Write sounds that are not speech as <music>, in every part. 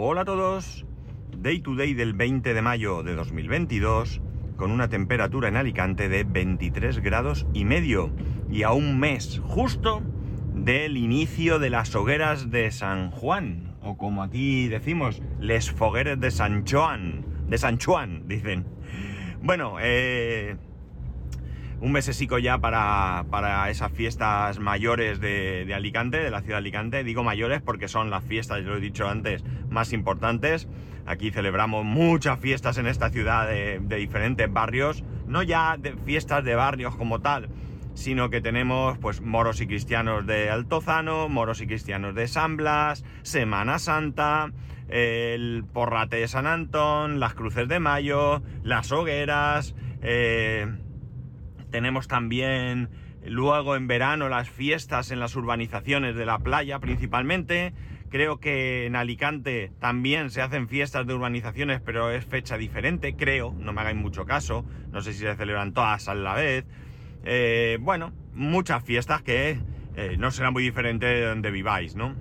Hola a todos. Day to day del 20 de mayo de 2022 con una temperatura en Alicante de 23 grados y medio y a un mes justo del inicio de las hogueras de San Juan o como aquí decimos, les fogueres de San Juan, de San Juan, dicen. Bueno, eh, un mesesico ya para, para esas fiestas mayores de, Alicante, de la ciudad de Alicante. Digo mayores porque son las fiestas, yo lo he dicho antes, más importantes. Aquí celebramos muchas fiestas en esta ciudad de, diferentes barrios, no ya de fiestas de barrios como tal, sino que tenemos pues moros y cristianos de Altozano, moros y cristianos de San Blas, Semana Santa, el Porrate de San Antón, las Cruces de Mayo, las hogueras, eh, tenemos también luego en verano las fiestas en las urbanizaciones de la playa principalmente. Creo que en Alicante también se hacen fiestas de urbanizaciones, pero es fecha diferente, creo, no me hagáis mucho caso, no sé si se celebran todas a la vez. Eh, bueno, muchas fiestas que eh, no serán muy diferentes de donde viváis, ¿no?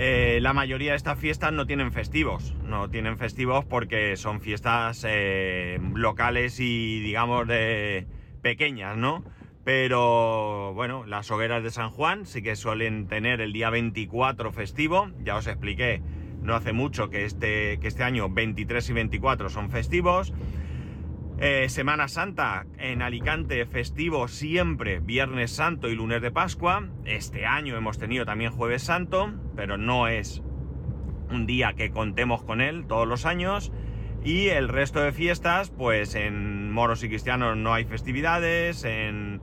Eh, la mayoría de estas fiestas no tienen festivos, no tienen festivos porque son fiestas eh, locales y digamos de pequeñas, ¿no? Pero bueno, las hogueras de San Juan sí que suelen tener el día 24 festivo, ya os expliqué no hace mucho que este, que este año 23 y 24 son festivos. Eh, Semana Santa en Alicante, festivo siempre, Viernes Santo y Lunes de Pascua. Este año hemos tenido también Jueves Santo, pero no es un día que contemos con él todos los años. Y el resto de fiestas, pues en moros y cristianos no hay festividades, en,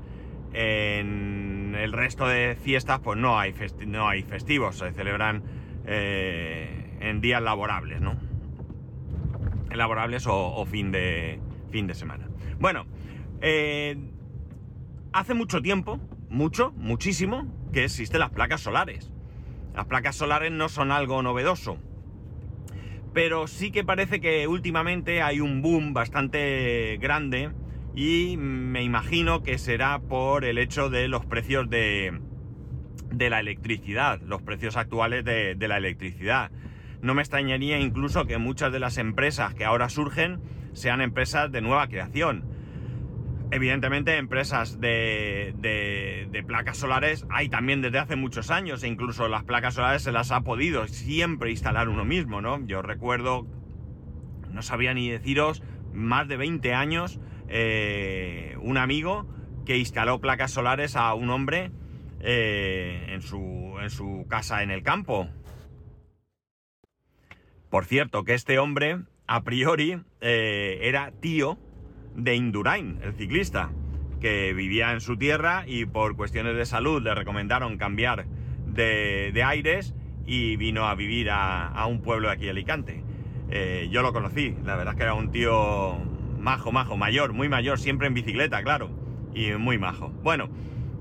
el resto de fiestas pues no hay, no hay festivos, se celebran eh, en días laborables, ¿no? Laborables o fin de, fin de semana. Bueno, eh, hace mucho tiempo, mucho, muchísimo, que existen las placas solares. Las placas solares no son algo novedoso. Pero sí que parece que últimamente hay un boom bastante grande y me imagino que será por el hecho de los precios de, de la electricidad, los precios actuales de, de la electricidad. No me extrañaría incluso que muchas de las empresas que ahora surgen sean empresas de nueva creación. Evidentemente, empresas de, placas solares hay también desde hace muchos años, e incluso las placas solares se las ha podido siempre instalar uno mismo, ¿no? Yo recuerdo, no sabía ni deciros, más de 20 años, eh, un amigo que instaló placas solares a un hombre eh, en su casa en el campo. Por cierto, que este hombre a priori eh, era tío de Indurain, el ciclista, que vivía en su tierra y por cuestiones de salud le recomendaron cambiar de, aires y vino a vivir a, un pueblo de aquí, Alicante. Eh, yo lo conocí, la verdad es que era un tío majo, majo, mayor, muy mayor, siempre en bicicleta, claro, y muy majo. Bueno,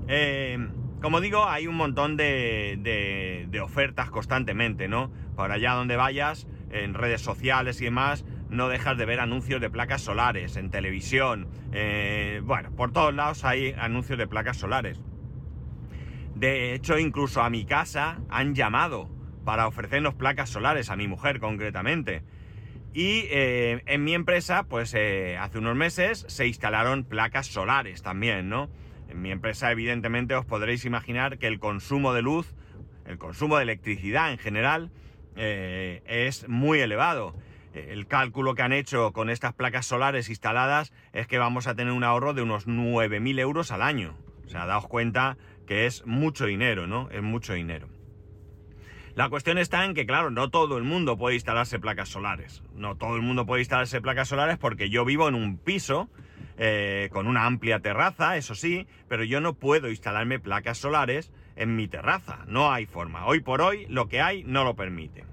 eh, como digo, hay un montón de, de ofertas constantemente, ¿no? Por allá donde vayas, en redes sociales y demás, no dejas de ver anuncios de placas solares, en televisión, eh, bueno, por todos lados hay anuncios de placas solares. De hecho, incluso a mi casa han llamado para ofrecernos placas solares, a mi mujer concretamente. Y eh, en mi empresa, pues eh, hace unos meses se instalaron placas solares también, ¿no? En mi empresa, evidentemente, os podréis imaginar que el consumo de luz, el consumo de electricidad en general, eh, es muy elevado. El cálculo que han hecho con estas placas solares instaladas es que vamos a tener un ahorro de unos 9.000 euros al año. O sea, daos cuenta que es mucho dinero, ¿no? Es mucho dinero. La cuestión está en que, claro, no todo el mundo puede instalarse placas solares. No todo el mundo puede instalarse placas solares porque yo vivo en un piso eh, con una amplia terraza, eso sí, pero yo no puedo instalarme placas solares en mi terraza. No hay forma. Hoy por hoy lo que hay no lo permite.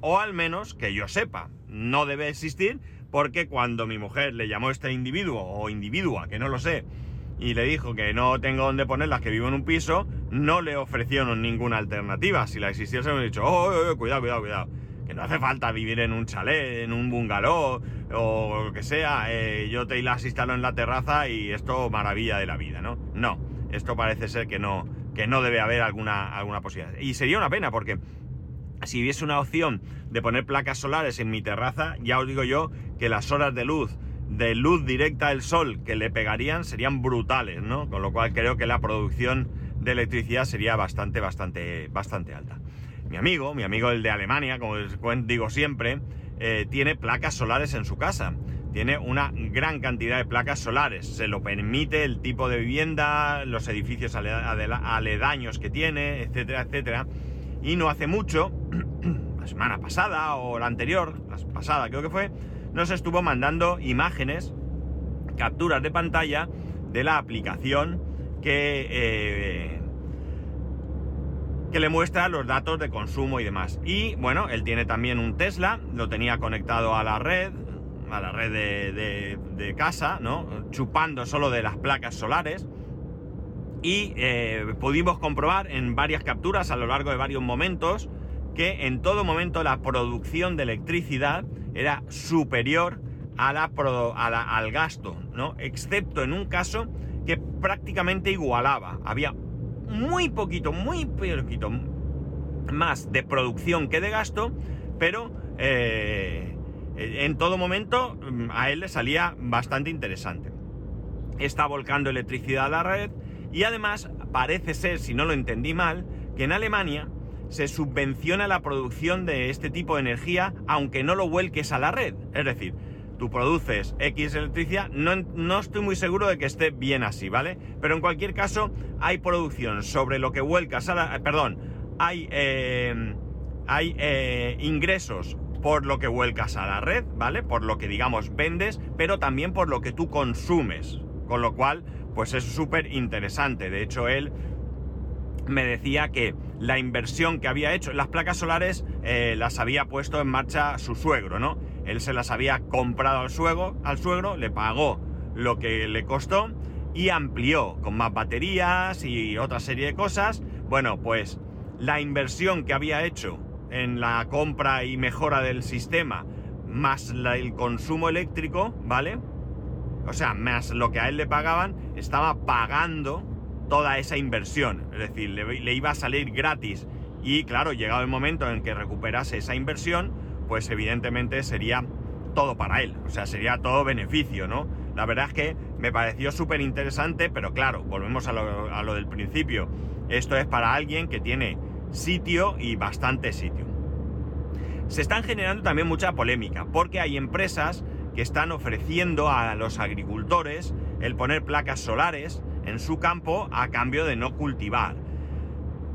O al menos que yo sepa, no debe existir porque cuando mi mujer le llamó a este individuo o individua, que no lo sé, y le dijo que no tengo dónde ponerlas, que vivo en un piso, no le ofrecieron ninguna alternativa. Si la existiese, me dicho, oh, oh, oh, cuidado, cuidado, cuidado. Que no hace falta vivir en un chalet, en un bungalow o lo que sea. Eh, yo te las instalo en la terraza y esto maravilla de la vida, ¿no? No, esto parece ser que no, que no debe haber alguna, alguna posibilidad. Y sería una pena porque si hubiese una opción de poner placas solares en mi terraza, ya os digo yo que las horas de luz, de luz directa del sol que le pegarían serían brutales, ¿no? Con lo cual creo que la producción de electricidad sería bastante, bastante, bastante alta. Mi amigo, mi amigo el de Alemania, como digo siempre, eh, tiene placas solares en su casa. Tiene una gran cantidad de placas solares. Se lo permite el tipo de vivienda, los edificios aledaños que tiene, etcétera, etcétera. Y no hace mucho, <clears throat> la semana pasada o la anterior, la pasada creo que fue, nos estuvo mandando imágenes, capturas de pantalla de la aplicación que, eh, que le muestra los datos de consumo y demás. Y bueno, él tiene también un Tesla, lo tenía conectado a la red, a la red de, casa, ¿no? Chupando solo de las placas solares. Y eh, pudimos comprobar en varias capturas a lo largo de varios momentos que en todo momento la producción de electricidad era superior a la, al gasto, ¿no? Excepto en un caso que prácticamente igualaba. Había muy poquito, muy poquito más de producción que de gasto, pero eh, en todo momento mm, a él le salía bastante interesante. Está volcando electricidad a la red y además parece ser, si no lo entendí mal, que en Alemania se subvenciona la producción de este tipo de energía aunque no lo vuelques a la red. Es decir, tú produces X electricidad, no, estoy muy seguro de que esté bien así, ¿vale? Pero en cualquier caso, hay producción sobre lo que vuelcas a la... Perdón, hay, eh, hay eh, ingresos por lo que vuelcas a la red, ¿vale? Por lo que digamos vendes, pero también por lo que tú consumes. Con lo cual, pues es súper interesante. De hecho, él me decía que la inversión que había hecho, las placas solares eh, las había puesto en marcha su suegro, ¿no? Él se las había comprado al suegro, al suegro, le pagó lo que le costó y amplió con más baterías y otra serie de cosas. Bueno, pues la inversión que había hecho en la compra y mejora del sistema, más el consumo eléctrico, ¿vale? O sea, más lo que a él le pagaban, estaba pagando toda esa inversión. Es decir, le, iba a salir gratis. Y claro, llegado el momento en que recuperase esa inversión, pues evidentemente sería todo para él, o sea, sería todo beneficio, ¿no? La verdad es que me pareció súper interesante, pero claro, volvemos a lo, del principio. Esto es para alguien que tiene sitio y bastante sitio. Se están generando también mucha polémica, porque hay empresas que están ofreciendo a los agricultores el poner placas solares en su campo a cambio de no cultivar.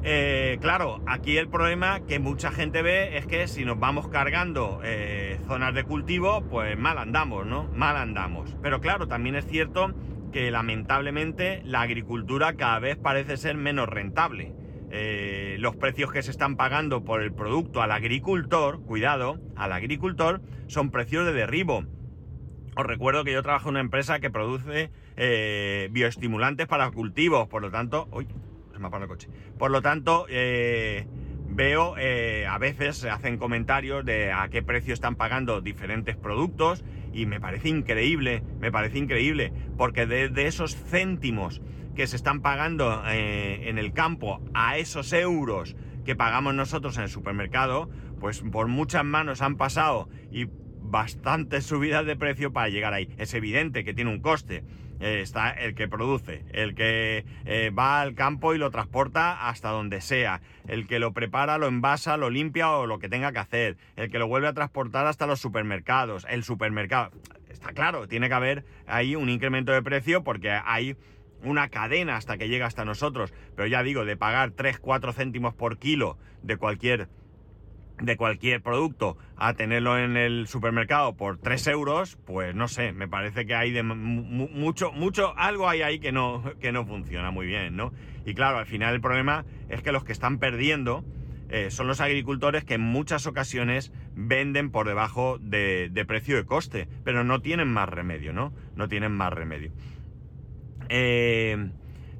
Eh, claro, aquí el problema que mucha gente ve es que si nos vamos cargando eh, zonas de cultivo, pues mal andamos, ¿no? Mal andamos. Pero claro, también es cierto que lamentablemente la agricultura cada vez parece ser menos rentable. Eh, los precios que se están pagando por el producto al agricultor, cuidado, al agricultor, son precios de derribo. Os recuerdo que yo trabajo en una empresa que produce bioestimulantes para cultivos, por lo tanto, uy, el coche. Por lo tanto, eh, veo eh, a veces se hacen comentarios de a qué precio están pagando diferentes productos y me parece increíble, me parece increíble, porque de, esos céntimos que se están pagando eh, en el campo a esos euros que pagamos nosotros en el supermercado, pues por muchas manos han pasado y bastantes subidas de precio para llegar ahí. Es evidente que tiene un coste eh, está el que produce, el que eh, va al campo y lo transporta hasta donde sea, el que lo prepara, lo envasa, lo limpia o lo que tenga que hacer, el que lo vuelve a transportar hasta los supermercados, el supermercado. Está claro, tiene que haber ahí un incremento de precio porque hay una cadena hasta que llega hasta nosotros, pero ya digo, de pagar 3, 4 céntimos por kilo de cualquier de cualquier producto a tenerlo en el supermercado por 3 euros, pues no sé, me parece que hay de mucho, mucho, algo hay ahí que no, que no funciona muy bien, ¿no? Y claro, al final el problema es que los que están perdiendo eh, son los agricultores que en muchas ocasiones venden por debajo de, de, precio de coste, pero no tienen más remedio, ¿no? No tienen más remedio. Eh,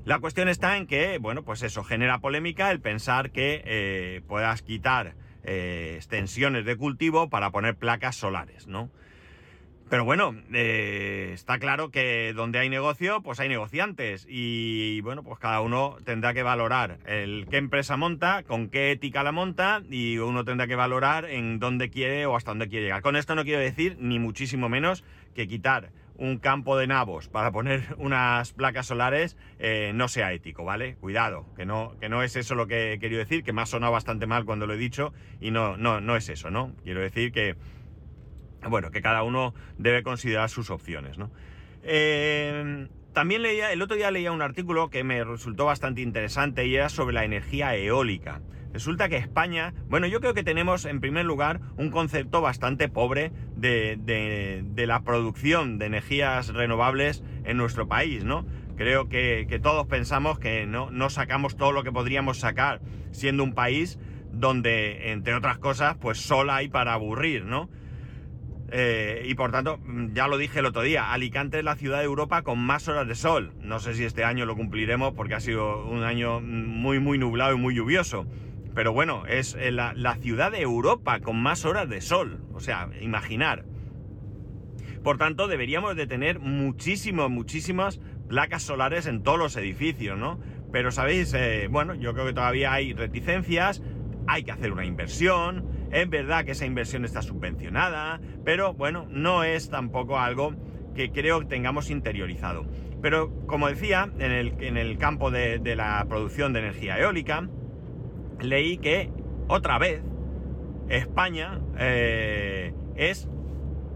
la cuestión está en que, bueno, pues eso genera polémica el pensar que eh, puedas quitar eh, extensiones de cultivo para poner placas solares, ¿no? Pero bueno, está claro que donde hay negocio, pues hay negociantes. Y bueno, pues cada uno tendrá que valorar el qué empresa monta, con qué ética la monta, y uno tendrá que valorar en dónde quiere o hasta dónde quiere llegar. Con esto no quiero decir, ni muchísimo menos, que quitar un campo de nabos para poner <laughs> unas placas solares eh, no sea ético, ¿vale? Cuidado, que no, que no es eso lo que he querido decir, que me ha sonado bastante mal cuando lo he dicho, y no, no, no es eso, ¿no? Quiero decir que bueno, que cada uno debe considerar sus opciones, ¿no? Eh, también leía, el otro día leía un artículo que me resultó bastante interesante y era sobre la energía eólica. Resulta que España, bueno, yo creo que tenemos en primer lugar un concepto bastante pobre de, la producción de energías renovables en nuestro país, ¿no? Creo que, todos pensamos que no, no sacamos todo lo que podríamos sacar siendo un país donde, entre otras cosas, pues sol hay para aburrir, ¿no? Eh, y por tanto, ya lo dije el otro día, Alicante es la ciudad de Europa con más horas de sol. No sé si este año lo cumpliremos porque ha sido un año muy, muy nublado y muy lluvioso. Pero bueno, es eh, la, ciudad de Europa con más horas de sol. O sea, imaginar. Por tanto, deberíamos de tener muchísimas, muchísimas placas solares en todos los edificios, ¿no? Pero sabéis, eh, bueno, yo creo que todavía hay reticencias, hay que hacer una inversión, es verdad que esa inversión está subvencionada, pero bueno, no es tampoco algo que creo que tengamos interiorizado. Pero como decía, en el, campo de, la producción de energía eólica, leí que otra vez España eh, es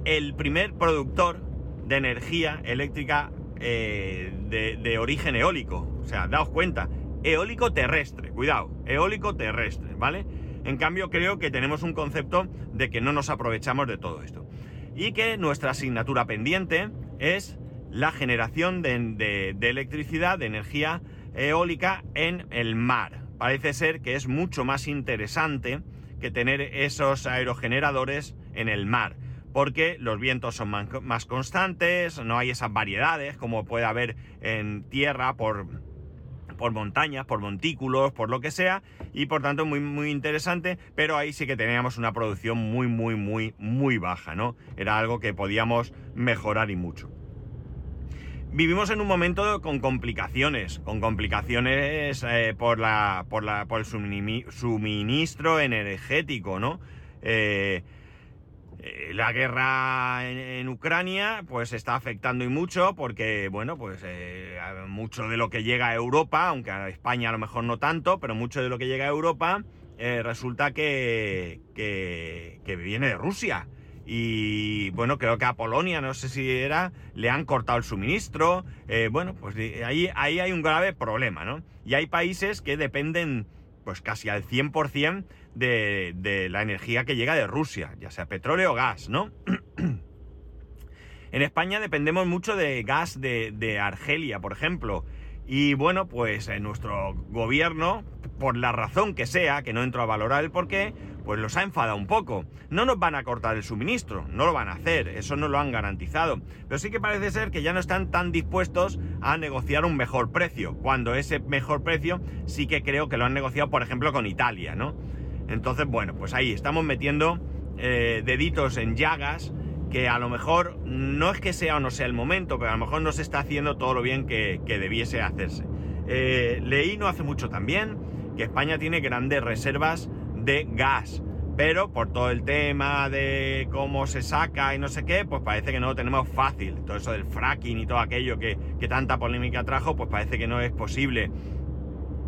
el primer productor de energía eléctrica eh, de, de, origen eólico. O sea, daos cuenta, eólico terrestre, cuidado, eólico terrestre, ¿vale? En cambio, creo que tenemos un concepto de que no nos aprovechamos de todo esto. Y que nuestra asignatura pendiente es la generación de, electricidad, de energía eólica en el mar. Parece ser que es mucho más interesante que tener esos aerogeneradores en el mar, porque los vientos son más constantes, no hay esas variedades como puede haber en tierra por por montañas, por montículos, por lo que sea, y por tanto muy, muy interesante, pero ahí sí que teníamos una producción muy, muy, muy, muy baja, ¿no? Era algo que podíamos mejorar y mucho. Vivimos en un momento con complicaciones, con complicaciones eh, por, la, por, la, por el suministro energético, ¿no? Eh, eh, la guerra en, Ucrania pues está afectando y mucho porque, bueno, pues mucho de lo que llega a Europa, aunque a España a lo mejor no tanto, pero mucho de lo que llega a Europa resulta que, que, viene de Rusia. Y bueno, creo que a Polonia, no sé si era, le han cortado el suministro. bueno, pues ahí, ahí hay un grave problema, ¿no? Y hay países que dependen pues casi al 100% de, de la energía que llega de Rusia, ya sea petróleo o gas, ¿no? <clears throat> en España dependemos mucho de gas de, de Argelia, por ejemplo. Y bueno, pues en nuestro gobierno, por la razón que sea, que no entro a valorar el por qué, pues los ha enfadado un poco. No nos van a cortar el suministro, no lo van a hacer, eso no lo han garantizado. Pero sí que parece ser que ya no están tan dispuestos a negociar un mejor precio, cuando ese mejor precio sí que creo que lo han negociado, por ejemplo, con Italia, ¿no? Entonces, bueno, pues ahí estamos metiendo eh, deditos en llagas que a lo mejor no es que sea o no sea el momento, pero a lo mejor no se está haciendo todo lo bien que, debiese hacerse. Eh, leí no hace mucho también que España tiene grandes reservas de gas. Pero por todo el tema de cómo se saca y no sé qué, pues parece que no lo tenemos fácil. Todo eso del fracking y todo aquello que, tanta polémica trajo, pues parece que no es posible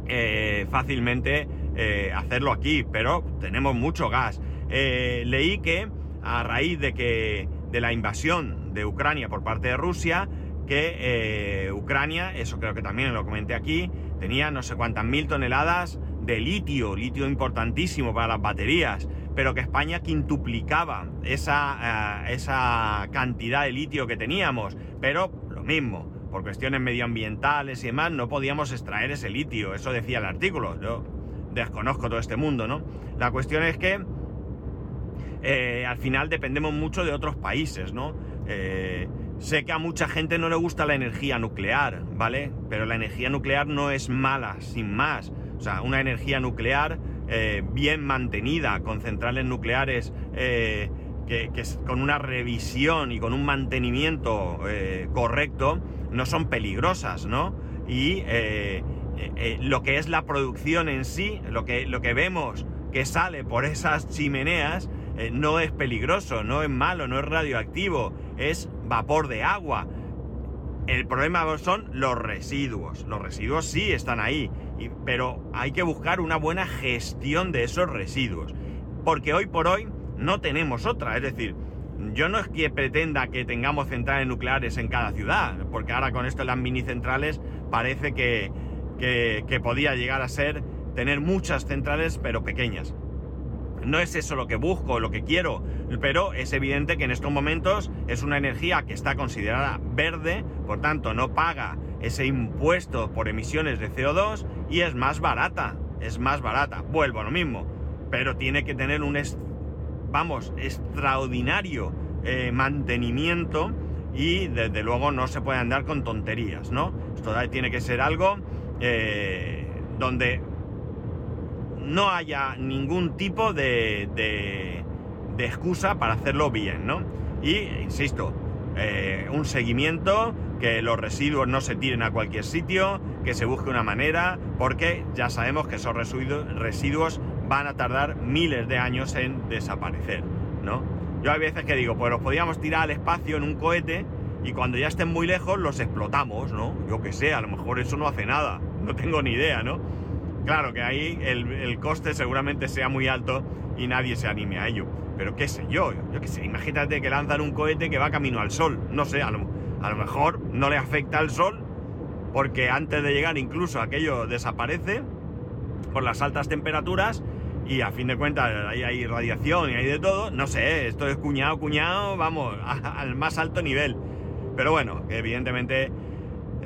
eh, fácilmente eh, hacerlo aquí. Pero tenemos mucho gas. Leí que a raíz de que de la invasión de Ucrania por parte de Rusia, que Ucrania, eso creo que también lo comenté aquí, tenía no sé cuántas mil toneladas de litio, litio importantísimo para las baterías, pero que España quintuplicaba esa, eh, esa cantidad de litio que teníamos, pero lo mismo, por cuestiones medioambientales y demás, no podíamos extraer ese litio, eso decía el artículo, yo desconozco todo este mundo, ¿no? La cuestión es que eh, al final dependemos mucho de otros países, ¿no? Eh, sé que a mucha gente no le gusta la energía nuclear, ¿vale? Pero la energía nuclear no es mala, sin más. O sea, una energía nuclear eh, bien mantenida, con centrales nucleares eh, que, con una revisión y con un mantenimiento correcto no son peligrosas, ¿no? Y lo que es la producción en sí, lo que, lo que vemos que sale por esas chimeneas, no es peligroso, no es malo, no es radioactivo, es vapor de agua. El problema son los residuos. Los residuos sí están ahí, pero hay que buscar una buena gestión de esos residuos. Porque hoy por hoy no tenemos otra. Es decir, yo no es que pretenda que tengamos centrales nucleares en cada ciudad, porque ahora con esto de las mini centrales parece que, que, podía llegar a ser tener muchas centrales pero pequeñas. No es eso lo que busco, lo que quiero, pero es evidente que en estos momentos es una energía que está considerada verde, por tanto no paga ese impuesto por emisiones de CO2 y es más barata, es más barata, vuelvo a lo mismo, pero tiene que tener un, vamos, extraordinario eh, mantenimiento y desde luego no se puede andar con tonterías, ¿no? Esto tiene que ser algo eh, donde no haya ningún tipo de, excusa para hacerlo bien, ¿no? Y, insisto, eh, un seguimiento, que los residuos no se tiren a cualquier sitio, que se busque una manera, porque ya sabemos que esos residuos van a tardar miles de años en desaparecer, ¿no? Yo hay veces que digo, pues los podíamos tirar al espacio en un cohete y cuando ya estén muy lejos los explotamos, ¿no? Yo que sé, a lo mejor eso no hace nada, no tengo ni idea, ¿no? Claro que ahí el, coste seguramente sea muy alto y nadie se anime a ello. Pero qué sé yo, yo qué sé, imagínate que lanzan un cohete que va camino al sol, no sé, a lo, a lo mejor no le afecta al sol porque antes de llegar incluso aquello desaparece por las altas temperaturas y a fin de cuentas ahí hay radiación y hay de todo. No sé, esto es cuñado, cuñado, vamos, <laughs> al más alto nivel. Pero bueno, evidentemente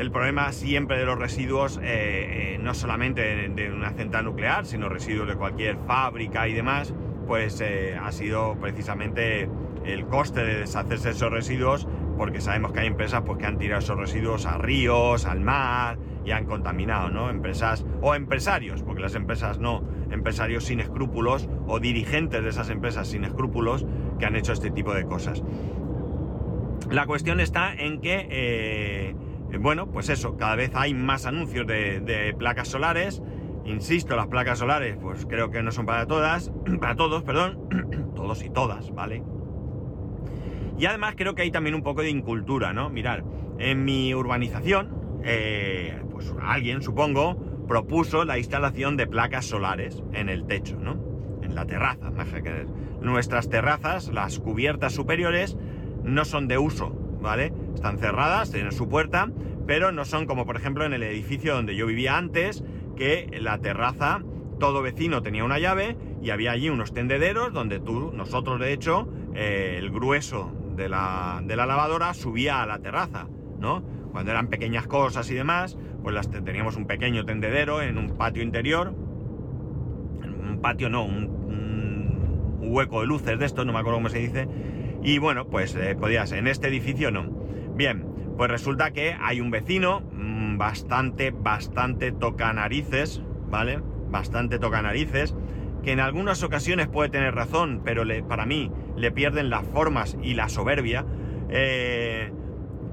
el problema siempre de los residuos, eh, eh, no solamente de, una central nuclear, sino residuos de cualquier fábrica y demás, pues eh, ha sido precisamente el coste de deshacerse de esos residuos, porque sabemos que hay empresas pues, que han tirado esos residuos a ríos, al mar y han contaminado, ¿no? Empresas o empresarios, porque las empresas no, empresarios sin escrúpulos o dirigentes de esas empresas sin escrúpulos que han hecho este tipo de cosas. La cuestión está en que, eh, bueno, pues eso, cada vez hay más anuncios de, placas solares. Insisto, las placas solares, pues creo que no son para todas, <clears throat> para todos, perdón, <clears throat> todos y todas, ¿vale? Y además creo que hay también un poco de incultura, ¿no? Mirar, en mi urbanización, eh, pues alguien, supongo, propuso la instalación de placas solares en el techo, ¿no? En la terraza, más que Nuestras terrazas, las cubiertas superiores, no son de uso, ¿vale? Están cerradas, tienen su puerta, pero no son como por ejemplo en el edificio donde yo vivía antes, que la terraza, todo vecino tenía una llave y había allí unos tendederos donde tú, nosotros de hecho, eh, el grueso de la, de la lavadora subía a la terraza, ¿no? Cuando eran pequeñas cosas y demás, pues las, teníamos un pequeño tendedero en un patio interior. Un patio no, un, hueco de luces de esto, no me acuerdo cómo se dice. Y bueno, pues eh, podías, en este edificio no. Bien, pues resulta que hay un vecino mm, bastante, bastante toca narices, ¿vale? Bastante toca narices, que en algunas ocasiones puede tener razón, pero para mí le pierden las formas y la soberbia. Eh,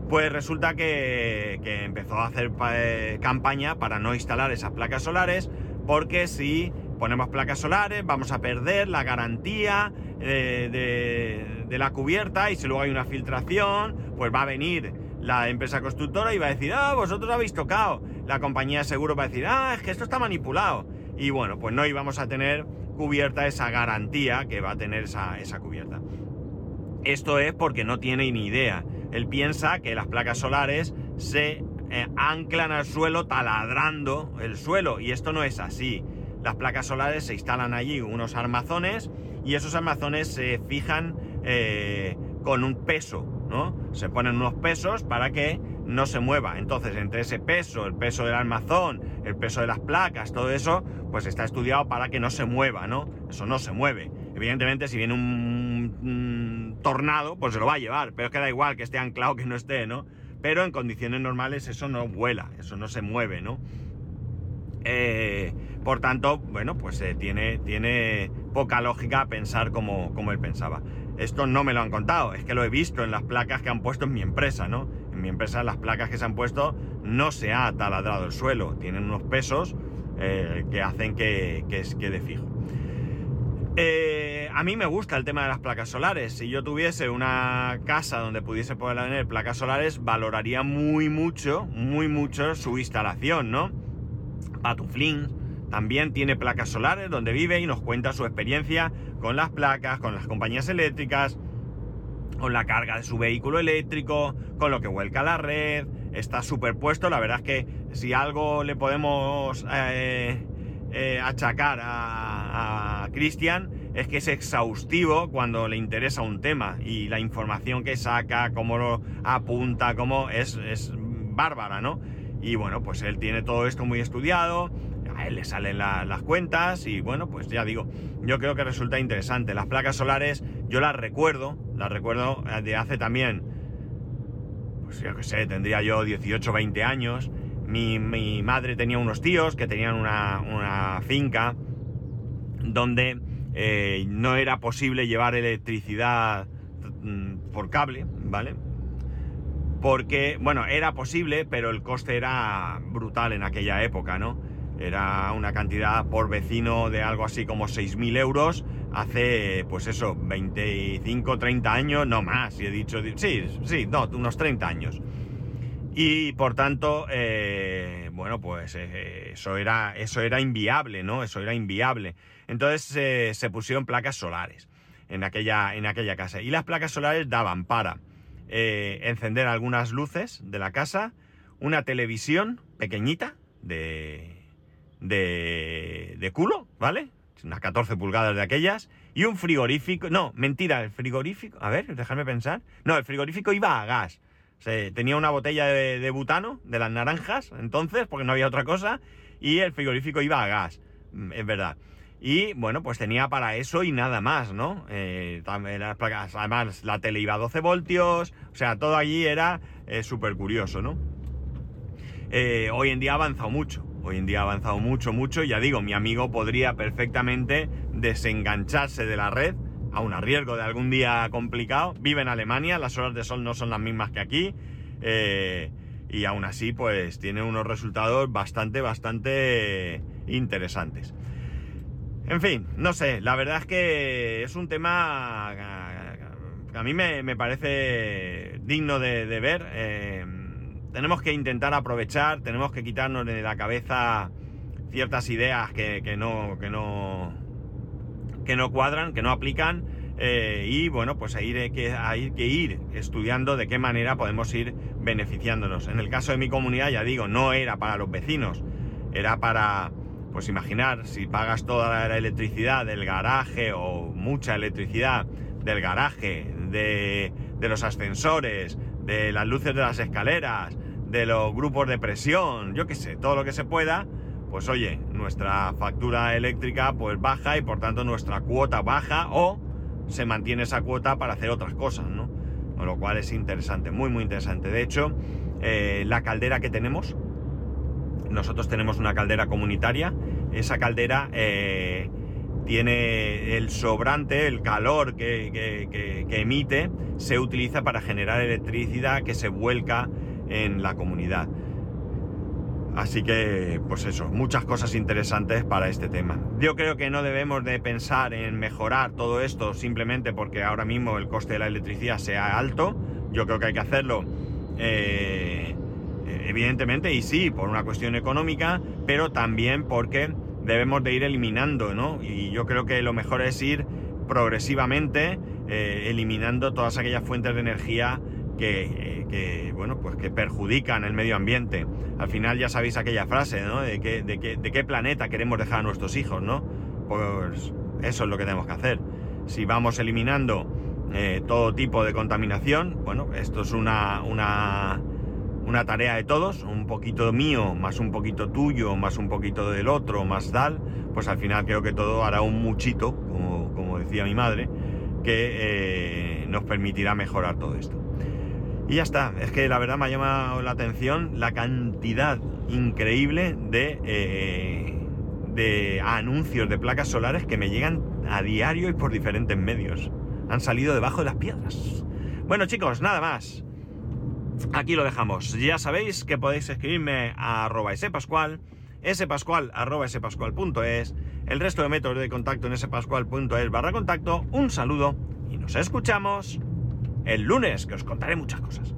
pues resulta que, empezó a hacer eh, campaña para no instalar esas placas solares, porque si ponemos placas solares vamos a perder la garantía de, la cubierta y si luego hay una filtración, pues va a venir la empresa constructora y va a decir, ah, vosotros habéis tocado. La compañía de seguro va a decir, ah, es que esto está manipulado. Y bueno, pues no íbamos a tener cubierta esa garantía que va a tener esa, esa cubierta. Esto es porque no tiene ni idea él piensa que las placas solares se eh, anclan al suelo taladrando el suelo y esto no es así. Las placas solares se instalan allí unos armazones y esos armazones se fijan eh, con un peso, ¿no? Se ponen unos pesos para que no se mueva. Entonces, entre ese peso, el peso del armazón, el peso de las placas, todo eso, pues está estudiado para que no se mueva, ¿no? Eso no se mueve. Evidentemente, si viene un, tornado, pues se lo va a llevar, pero es que da igual que esté anclado que no esté, ¿no? Pero en condiciones normales eso no vuela, eso no se mueve, ¿no? Eh, por tanto, bueno, pues eh, tiene, tiene poca lógica pensar como, como él pensaba. Esto no me lo han contado, es que lo he visto en las placas que han puesto en mi empresa, ¿no? En mi empresa las placas que se han puesto no se ha taladrado el suelo, tienen unos pesos eh, que hacen que, que quede fijo. A mí me gusta el tema de las placas solares. Si yo tuviese una casa donde pudiese poder tener placas solares, valoraría muy mucho, muy mucho su instalación, ¿no? Patuflin también tiene placas solares donde vive y nos cuenta su experiencia con las placas, con las compañías eléctricas, con la carga de su vehículo eléctrico, con lo que vuelca la red. Está superpuesto. La verdad es que si algo le podemos eh, eh, achacar a, a Cristian es que es exhaustivo cuando le interesa un tema y la información que saca, cómo lo apunta, cómo es, es bárbara, ¿no? Y bueno, pues él tiene todo esto muy estudiado, a él le salen las cuentas y bueno, pues ya digo, yo creo que resulta interesante. Las placas solares, yo las recuerdo, las recuerdo de hace también, pues yo qué sé, tendría yo 18, 20 años. Mi, madre tenía unos tíos que tenían una, finca donde eh, no era posible llevar electricidad mm, por cable, ¿vale? Porque, bueno, era posible, pero el coste era brutal en aquella época, ¿no? Era una cantidad por vecino de algo así como 6.000 euros hace, pues eso, 25, 30 años, no más, y he dicho, sí, sí, no, unos 30 años. Y por tanto, eh, bueno, pues eh, eso, era, eso era inviable, ¿no? Eso era inviable. Entonces eh, se pusieron placas solares en aquella, en aquella casa. Y las placas solares daban para encender algunas luces de la casa, una televisión pequeñita de de, de culo, ¿vale? Unas 14 pulgadas de aquellas. Y un frigorífico. No, mentira, el frigorífico. A ver, dejadme pensar. No, el frigorífico iba a gas. tenía una botella de, butano, de las naranjas, entonces, porque no había otra cosa. Y el frigorífico iba a gas. Mm, es verdad. Y bueno, pues tenía para eso y nada más, ¿no? Eh, además, la tele iba a 12 voltios. O sea, todo allí era eh, súper curioso, ¿no? Eh, hoy en día ha avanzado mucho. Hoy en día ha avanzado mucho, mucho. Ya digo, mi amigo podría perfectamente desengancharse de la red, a riesgo de algún día complicado. Vive en Alemania, las horas de sol no son las mismas que aquí. Eh, y aún así, pues tiene unos resultados bastante, bastante interesantes. En fin, no sé, la verdad es que es un tema que a mí me, parece digno de, ver. Eh, tenemos que intentar aprovechar, tenemos que quitarnos de la cabeza ciertas ideas que, no, que, no, que no cuadran, que no aplican. Eh, y bueno, pues hay que, hay que ir estudiando de qué manera podemos ir beneficiándonos. En el caso de mi comunidad, ya digo, no era para los vecinos, era para, pues imaginar, si pagas toda la electricidad del garaje o mucha electricidad del garaje, de, de los ascensores, de las luces de las escaleras, de los grupos de presión, yo qué sé, todo lo que se pueda, pues oye, nuestra factura eléctrica pues baja y por tanto nuestra cuota baja o se mantiene esa cuota para hacer otras cosas, ¿no? Con lo cual es interesante, muy muy interesante. De hecho, eh, la caldera que tenemos, nosotros tenemos una caldera comunitaria, esa caldera eh, tiene el sobrante, el calor que, emite, se utiliza para generar electricidad que se vuelca en la comunidad. Así que, pues eso, muchas cosas interesantes para este tema. Yo creo que no debemos de pensar en mejorar todo esto simplemente porque ahora mismo el coste de la electricidad sea alto. Yo creo que hay que hacerlo, eh, evidentemente, y sí, por una cuestión económica, pero también porque debemos de ir eliminando, ¿no? Y yo creo que lo mejor es ir progresivamente eh, eliminando todas aquellas fuentes de energía que, bueno, pues que perjudican el medio ambiente. Al final ya sabéis aquella frase, ¿no? De, que, de, qué planeta queremos dejar a nuestros hijos, ¿no? Pues eso es lo que tenemos que hacer. Si vamos eliminando eh, todo tipo de contaminación, bueno, esto es una, una, una tarea de todos, un poquito mío, más un poquito tuyo, más un poquito del otro, más tal, pues al final creo que todo hará un muchito, como, como decía mi madre, que eh, nos permitirá mejorar todo esto. Y ya está, es que la verdad me ha llamado la atención la cantidad increíble de, eh, de anuncios de placas solares que me llegan a diario y por diferentes medios. Han salido debajo de las piedras. Bueno chicos, nada más. Aquí lo dejamos. Ya sabéis que podéis escribirme a arroba spascual, spascual arroba el resto de métodos de contacto en spascual.es barra contacto. Un saludo y nos escuchamos el lunes, que os contaré muchas cosas.